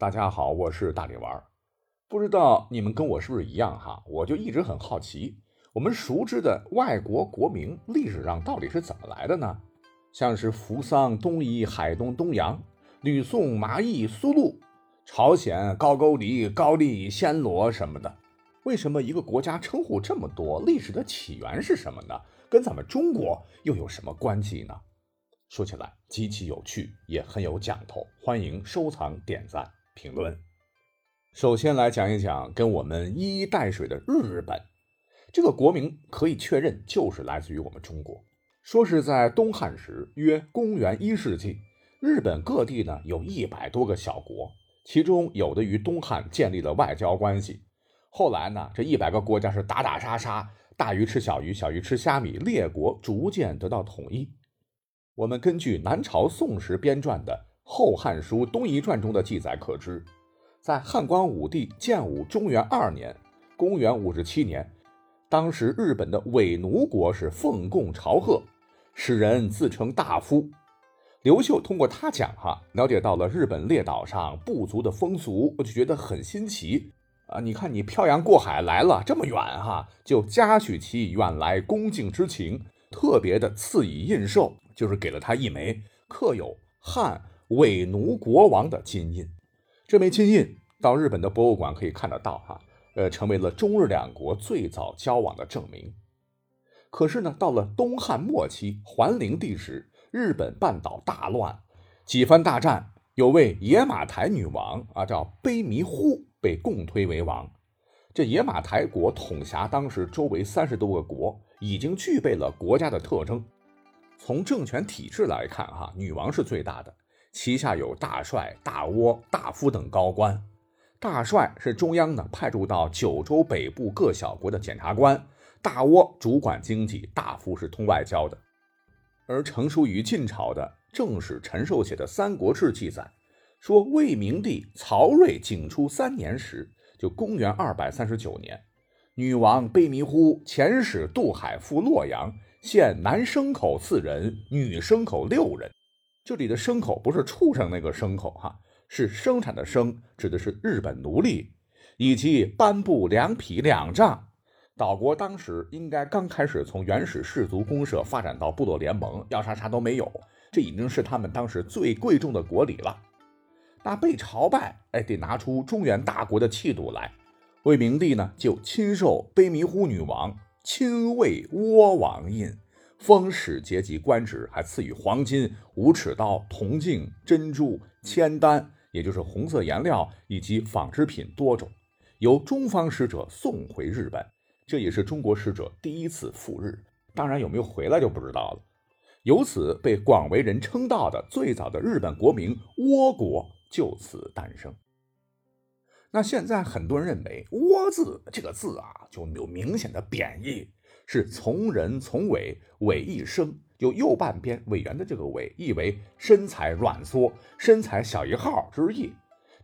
大家好，我是大力丸儿。不知道你们跟我是不是一样哈？我就一直很好奇，我们熟知的外国国名历史上到底是怎么来的呢？像是扶桑、东夷、海东、东洋、吕宋、麻邑、苏禄、朝鲜、高句丽、高丽、暹罗什么的，为什么一个国家称呼这么多？历史的起源是什么呢？跟咱们中国又有什么关系呢？说起来极其有趣，也很有讲头，欢迎收藏、点赞、评论。首先来讲一讲跟我们一衣带水的日本，这个国名可以确认就是来自于我们中国。说是在东汉时，约公元一世纪，日本各地呢有一百多个小国，其中有的与东汉建立了外交关系。后来呢，这一百个国家是打打杀杀，大鱼吃小鱼，小鱼吃虾米，列国逐渐得到统一。我们根据南朝宋时编撰的《后汉书·东夷传》中的记载可知。在汉光武帝建武中元二年（公元五十七年），当时日本的伪奴国是奉贡朝贺，使人自称大夫。刘秀通过他讲哈，了解到了日本列岛上部族的风俗，我就觉得很新奇啊！你看你漂洋过海来了这么远哈，就嘉许其远来恭敬之情，特别的赐以印绶，就是给了他一枚刻有汉伪奴国王的金印。这枚金印到日本的博物馆可以看得到，哈，呃，成为了中日两国最早交往的证明。可是呢，到了东汉末期，桓灵帝时，日本半岛大乱，几番大战，有位野马台女王啊，叫卑弥呼，被共推为王。这野马台国统辖当时周围三十多个国，已经具备了国家的特征。从政权体制来看，哈，女王是最大的。旗下有大帅、大倭、大夫等高官。大帅是中央呢派驻到九州北部各小国的检察官，大倭主管经济，大夫是通外交的。而成书于晋朝的正史陈寿写的《三国志》记载，说魏明帝曹睿景初三年时，就公元二百三十九年，女王卑弥呼遣使渡海赴洛阳，献男牲口四人，女牲口六人。这里的牲口不是畜生那个牲口哈，是生产的生，指的是日本奴隶，以及颁布两匹两丈。岛国当时应该刚开始从原始氏族公社发展到部落联盟，要啥啥都没有，这已经是他们当时最贵重的国礼了。那被朝拜，哎，得拿出中原大国的气度来。魏明帝呢，就亲授卑弥呼女王亲卫倭王印。封使节级官职，还赐予黄金、五尺刀、铜镜、珍珠、铅丹，也就是红色颜料以及纺织品多种，由中方使者送回日本。这也是中国使者第一次赴日，当然有没有回来就不知道了。由此被广为人称道的最早的日本国名“倭国”就此诞生。那现在很多人认为“倭”字这个字啊，就有明显的贬义。是从人从尾，尾一生，就右半边尾缘的这个尾，意为身材软缩、身材小一号之意。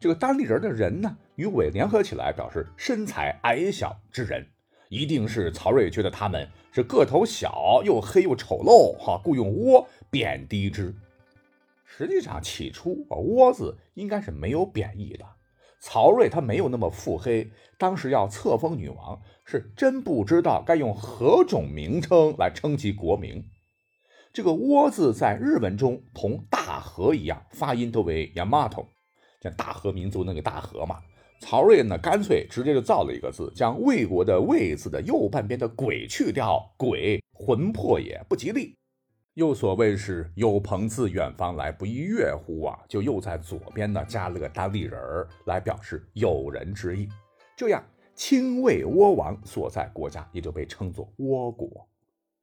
这个单立人的人呢，与尾联合起来，表示身材矮小之人。一定是曹睿觉得他们是个头小，又黑又丑陋，哈，故用窝贬低之。实际上，起初啊，窝字应该是没有贬义的。曹睿他没有那么腹黑，当时要册封女王，是真不知道该用何种名称来称其国名。这个“倭”字在日文中同“大和”一样，发音都为 Yamato，像大和民族那个大和嘛。曹睿呢，干脆直接就造了一个字，将魏国的“魏”字的右半边的“鬼”去掉，“鬼”魂魄也不吉利。又所谓是有朋自远方来，不亦乐乎啊！就又在左边呢加了个单立人儿，来表示友人之意。这样，清魏倭王所在国家也就被称作倭国。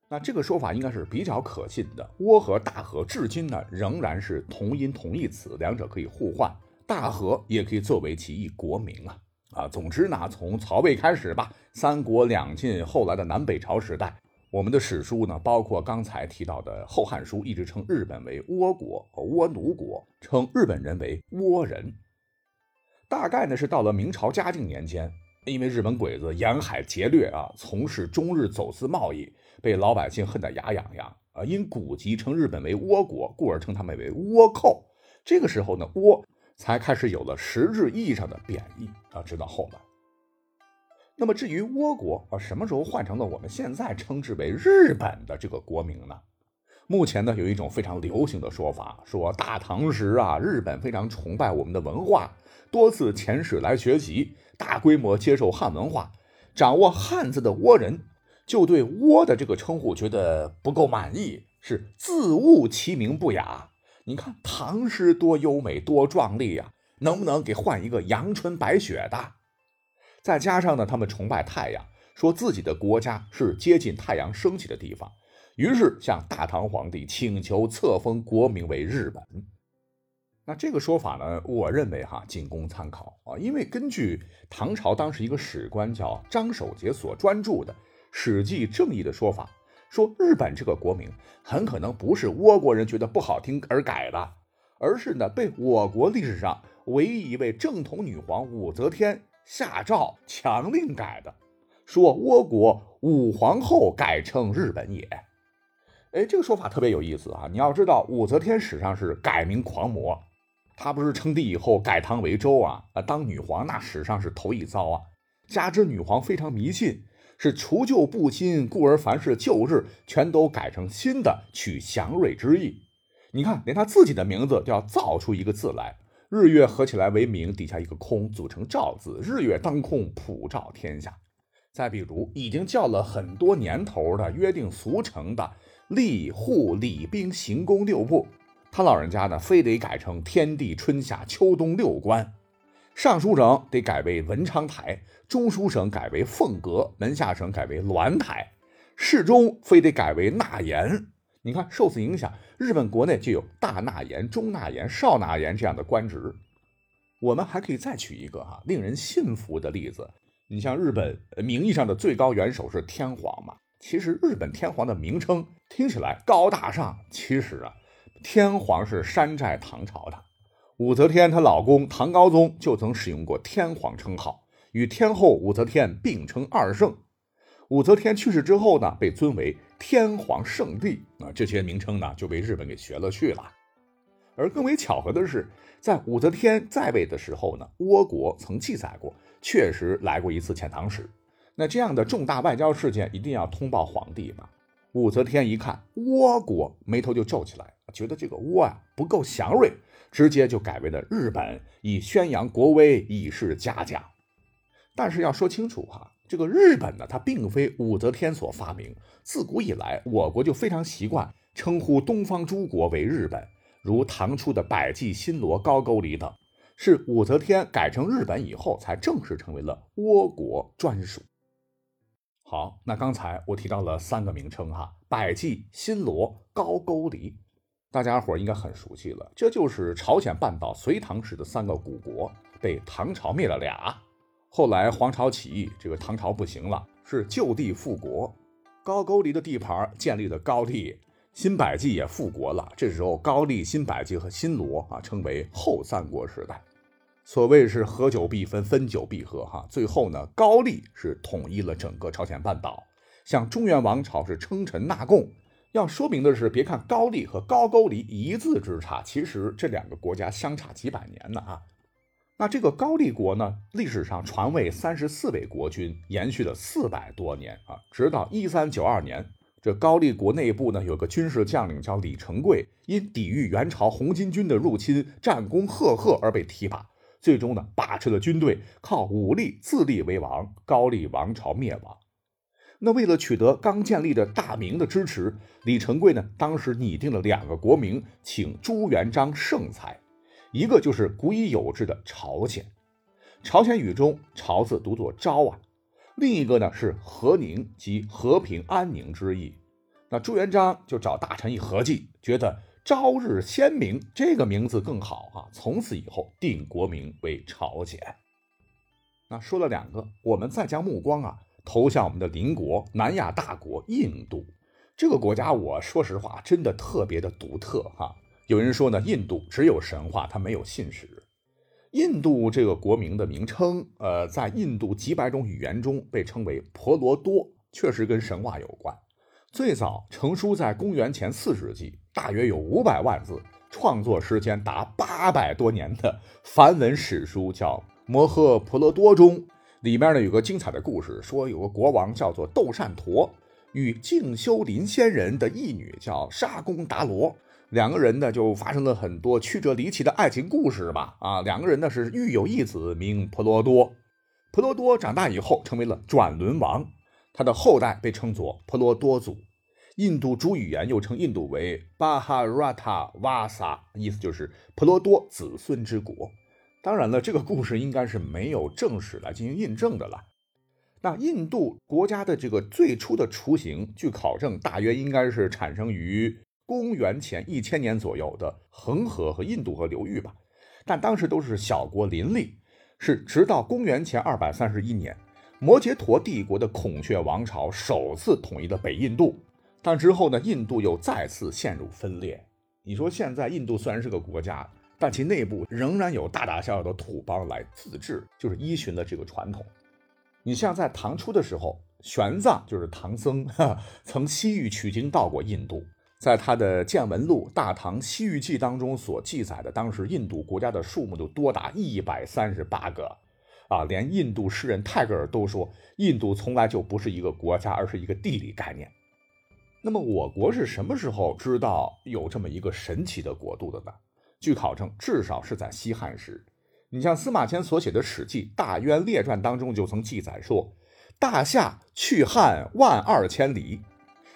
那这个说法应该是比较可信的。倭和大和至今呢仍然是同音同义词，两者可以互换。大和也可以作为其一国名啊啊！总之呢，从曹魏开始吧，三国两晋，后来的南北朝时代。我们的史书呢，包括刚才提到的《后汉书》，一直称日本为倭国倭奴国，称日本人为倭人。大概呢是到了明朝嘉靖年间，因为日本鬼子沿海劫掠啊，从事中日走私贸易，被老百姓恨得牙痒痒啊。因古籍称日本为倭国，故而称他们为倭寇。这个时候呢，倭才开始有了实质意义上的贬义啊。直到后来，那么至于倭国啊，什么时候换成了我们现在称之为日本的这个国名呢？目前呢，有一种非常流行的说法，说大唐时啊，日本非常崇拜我们的文化，多次遣使来学习，大规模接受汉文化，掌握汉字的倭人就对倭的这个称呼觉得不够满意，是自误其名不雅。你看唐诗多优美多壮丽呀，能不能给换一个阳春白雪的？再加上呢，他们崇拜太阳，说自己的国家是接近太阳升起的地方。于是向大唐皇帝请求册封国名为日本。那这个说法呢，我认为哈仅供参考啊，因为根据唐朝当时一个史官叫张守节所专注的《史记正义》的说法，说日本这个国名很可能不是倭国人觉得不好听而改的，而是呢被我国历史上唯一一位正统女皇武则天下诏强令改的，说倭国武皇后改称日本也。哎，这个说法特别有意思啊！你要知道，武则天史上是改名狂魔，她不是称帝以后改唐为周啊？啊，当女皇那史上是头一遭啊！加之女皇非常迷信，是除旧布新，故而凡是旧日全都改成新的，取祥瑞之意。你看，连她自己的名字都要造出一个字来，日月合起来为明，底下一个空，组成照字，日月当空，普照天下。再比如，已经叫了很多年头的约定俗成的。吏户礼兵刑工六部，他老人家呢，非得改成天地春夏秋冬六官。尚书省得改为文昌台，中书省改为凤阁，门下省改为鸾台，侍中非得改为纳言。你看，受此影响，日本国内就有大纳言、中纳言、少纳言这样的官职。我们还可以再举一个哈令人信服的例子，你像日本名义上的最高元首是天皇嘛？其实日本天皇的名称听起来高大上，其实啊，天皇是山寨唐朝的。武则天她老公唐高宗就曾使用过天皇称号，与天后武则天并称二圣。武则天去世之后呢，被尊为天皇圣帝啊，这些名称呢就被日本给学了去了。而更为巧合的是，在武则天在位的时候呢，倭国曾记载过，确实来过一次遣唐使。那这样的重大外交事件一定要通报皇帝嘛？武则天一看倭国，眉头就皱起来，觉得这个倭啊不够祥瑞，直接就改为了日本，以宣扬国威，以示嘉奖。但是要说清楚哈，这个日本呢，它并非武则天所发明，自古以来我国就非常习惯称呼东方诸国为日本，如唐初的百济、新罗、高句丽等，是武则天改成日本以后，才正式成为了倭国专属。好，那刚才我提到了三个名称哈，百济、新罗、高句丽，大家伙应该很熟悉了。这就是朝鲜半岛隋唐时的三个古国，被唐朝灭了俩。后来黄巢起义，这个唐朝不行了，是就地复国。高句丽的地盘建立了高丽，新百济也复国了。这时候，高丽、新百济和新罗啊，称为后三国时代。所谓是合久必分，分久必合，哈，最后呢，高丽是统一了整个朝鲜半岛，向中原王朝是称臣纳贡。要说明的是，别看高丽和高句丽一字之差，其实这两个国家相差几百年呢啊。那这个高丽国呢，历史上传位三十四位国君，延续了四百多年啊，直到一三九二年，这高丽国内部呢有个军事将领叫李成桂，因抵御元朝红巾军的入侵，战功赫赫而被提拔。最终呢，把持了军队，靠武力自立为王，高丽王朝灭亡。那为了取得刚建立的大明的支持，李成桂呢，当时拟定了两个国名，请朱元璋圣裁。一个就是古已有之的朝鲜，朝鲜语中“朝”字读作“昭”啊。另一个呢是和宁，即和平安宁之意。那朱元璋就找大臣一合计，觉得。朝日鲜明这个名字更好啊！从此以后定国名为朝鲜。那说了两个，我们再将目光啊投向我们的邻国南亚大国印度。这个国家，我说实话，真的特别的独特哈。有人说呢，印度只有神话，它没有信史。印度这个国名的名称，呃，在印度几百种语言中被称为婆罗多，确实跟神话有关。最早成书在公元前四世纪。大约有五百万字，创作时间达八百多年的梵文史书，叫《摩诃婆罗多》中，里面呢有个精彩的故事，说有个国王叫做斗善陀，与静修林仙人的义女叫沙公达罗，两个人呢就发生了很多曲折离奇的爱情故事吧。啊，两个人呢是育有一子，名婆罗多。婆罗多长大以后成为了转轮王，他的后代被称作婆罗多族。印度主语言又称印度为巴哈拉塔瓦萨，意思就是婆罗多子孙之国。当然了，这个故事应该是没有正史来进行印证的了。那印度国家的这个最初的雏形，据考证，大约应该是产生于公元前一千年左右的恒河和印度河流域吧。但当时都是小国林立，是直到公元前二百三十一年，摩羯陀帝国的孔雀王朝首次统一了北印度。但之后呢，印度又再次陷入分裂。你说现在印度虽然是个国家，但其内部仍然有大大小小的土邦来自治，就是依循了这个传统。你像在唐初的时候，玄奘就是唐僧，曾西域取经到过印度，在他的见闻录《大唐西域记》当中所记载的，当时印度国家的数目就多达一百三十八个，啊，连印度诗人泰戈尔都说，印度从来就不是一个国家，而是一个地理概念。那么我国是什么时候知道有这么一个神奇的国度的呢？据考证，至少是在西汉时。你像司马迁所写的《史记·大渊列传》当中就曾记载说：“大夏去汉万二千里，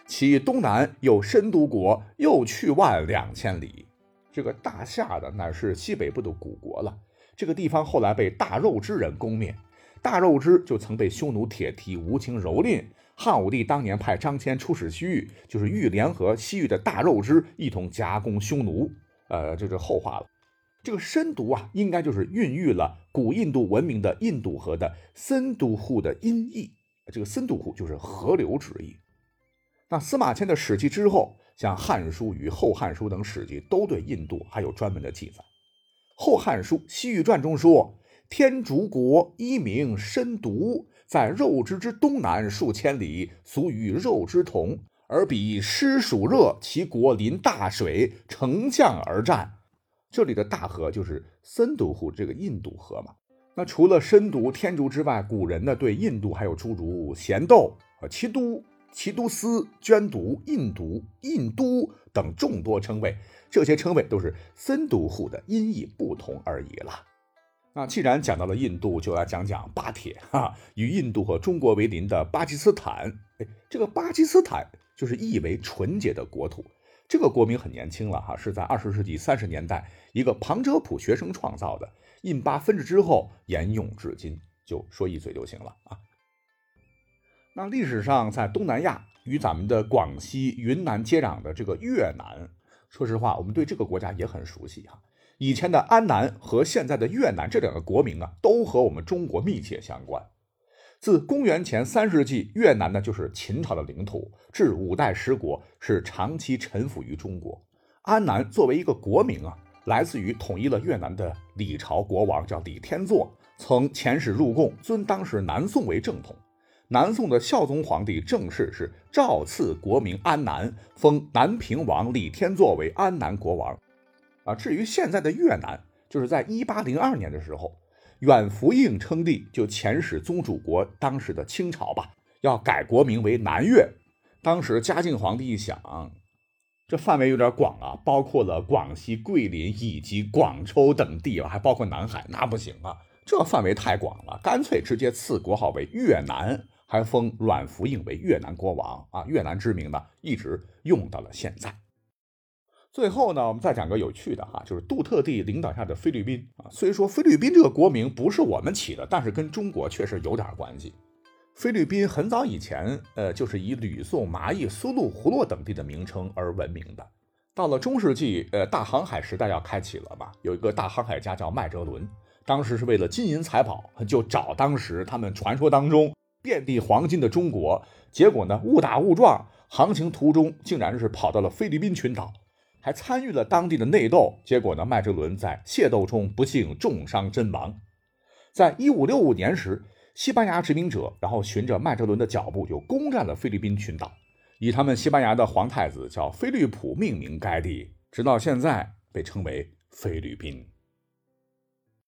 其东南有深都国，又去万两千里。”这个大夏的乃是西北部的古国了。这个地方后来被大肉之人攻灭，大肉之就曾被匈奴铁蹄无情蹂躏。汉武帝当年派张骞出使西域，就是欲联合西域的大肉之一同夹攻匈奴。呃，这是后话了。这个深毒啊，应该就是孕育了古印度文明的印度河的森都户的音译。这个森都户就是河流之意。那司马迁的史记之后，像《汉书》与《后汉书》等史记都对印度还有专门的记载。《后汉书·西域传》中说：“天竺国一名深毒。”在肉之之东南数千里，俗与肉之同，而彼湿暑热，其国临大水，乘降而战。这里的大河就是森都湖这个印度河嘛。那除了深毒、天竺之外，古人呢对印度还有诸如咸豆、啊奇都、奇都斯、捐都、印度、印都等众多称谓，这些称谓都是森都户的音译不同而已了。那既然讲到了印度，就来讲讲巴铁哈，与印度和中国为邻的巴基斯坦。哎，这个巴基斯坦就是意为纯洁的国土。这个国名很年轻了哈，是在二十世纪三十年代一个旁遮普学生创造的。印巴分治之后沿用至今，就说一嘴就行了啊。那历史上在东南亚与咱们的广西、云南接壤的这个越南，说实话，我们对这个国家也很熟悉哈。以前的安南和现在的越南这两个国名啊，都和我们中国密切相关。自公元前三世纪，越南呢就是秦朝的领土，至五代十国是长期臣服于中国。安南作为一个国名啊，来自于统一了越南的李朝国王叫李天祚，曾遣使入贡，尊当时南宋为正统。南宋的孝宗皇帝正式是诏赐国名安南，封南平王李天作为安南国王。啊，至于现在的越南，就是在一八零二年的时候，阮福映称帝，就遣使宗主国当时的清朝吧，要改国名为南越。当时嘉靖皇帝一想，这范围有点广啊，包括了广西、桂林以及广州等地啊，还包括南海，那不行啊，这范围太广了，干脆直接赐国号为越南，还封阮福映为越南国王啊。越南之名呢，一直用到了现在。最后呢，我们再讲个有趣的哈，就是杜特地领导下的菲律宾啊。虽说菲律宾这个国名不是我们起的，但是跟中国确实有点关系。菲律宾很早以前，呃，就是以吕宋、麻邑、苏禄、胡洛等地的名称而闻名的。到了中世纪，呃，大航海时代要开启了嘛，有一个大航海家叫麦哲伦，当时是为了金银财宝，就找当时他们传说当中遍地黄金的中国。结果呢，误打误撞，航行途中竟然是跑到了菲律宾群岛。还参与了当地的内斗，结果呢，麦哲伦在械斗中不幸重伤身亡。在一五六五年时，西班牙殖民者然后循着麦哲伦的脚步，就攻占了菲律宾群岛，以他们西班牙的皇太子叫菲利普命名该地，直到现在被称为菲律宾。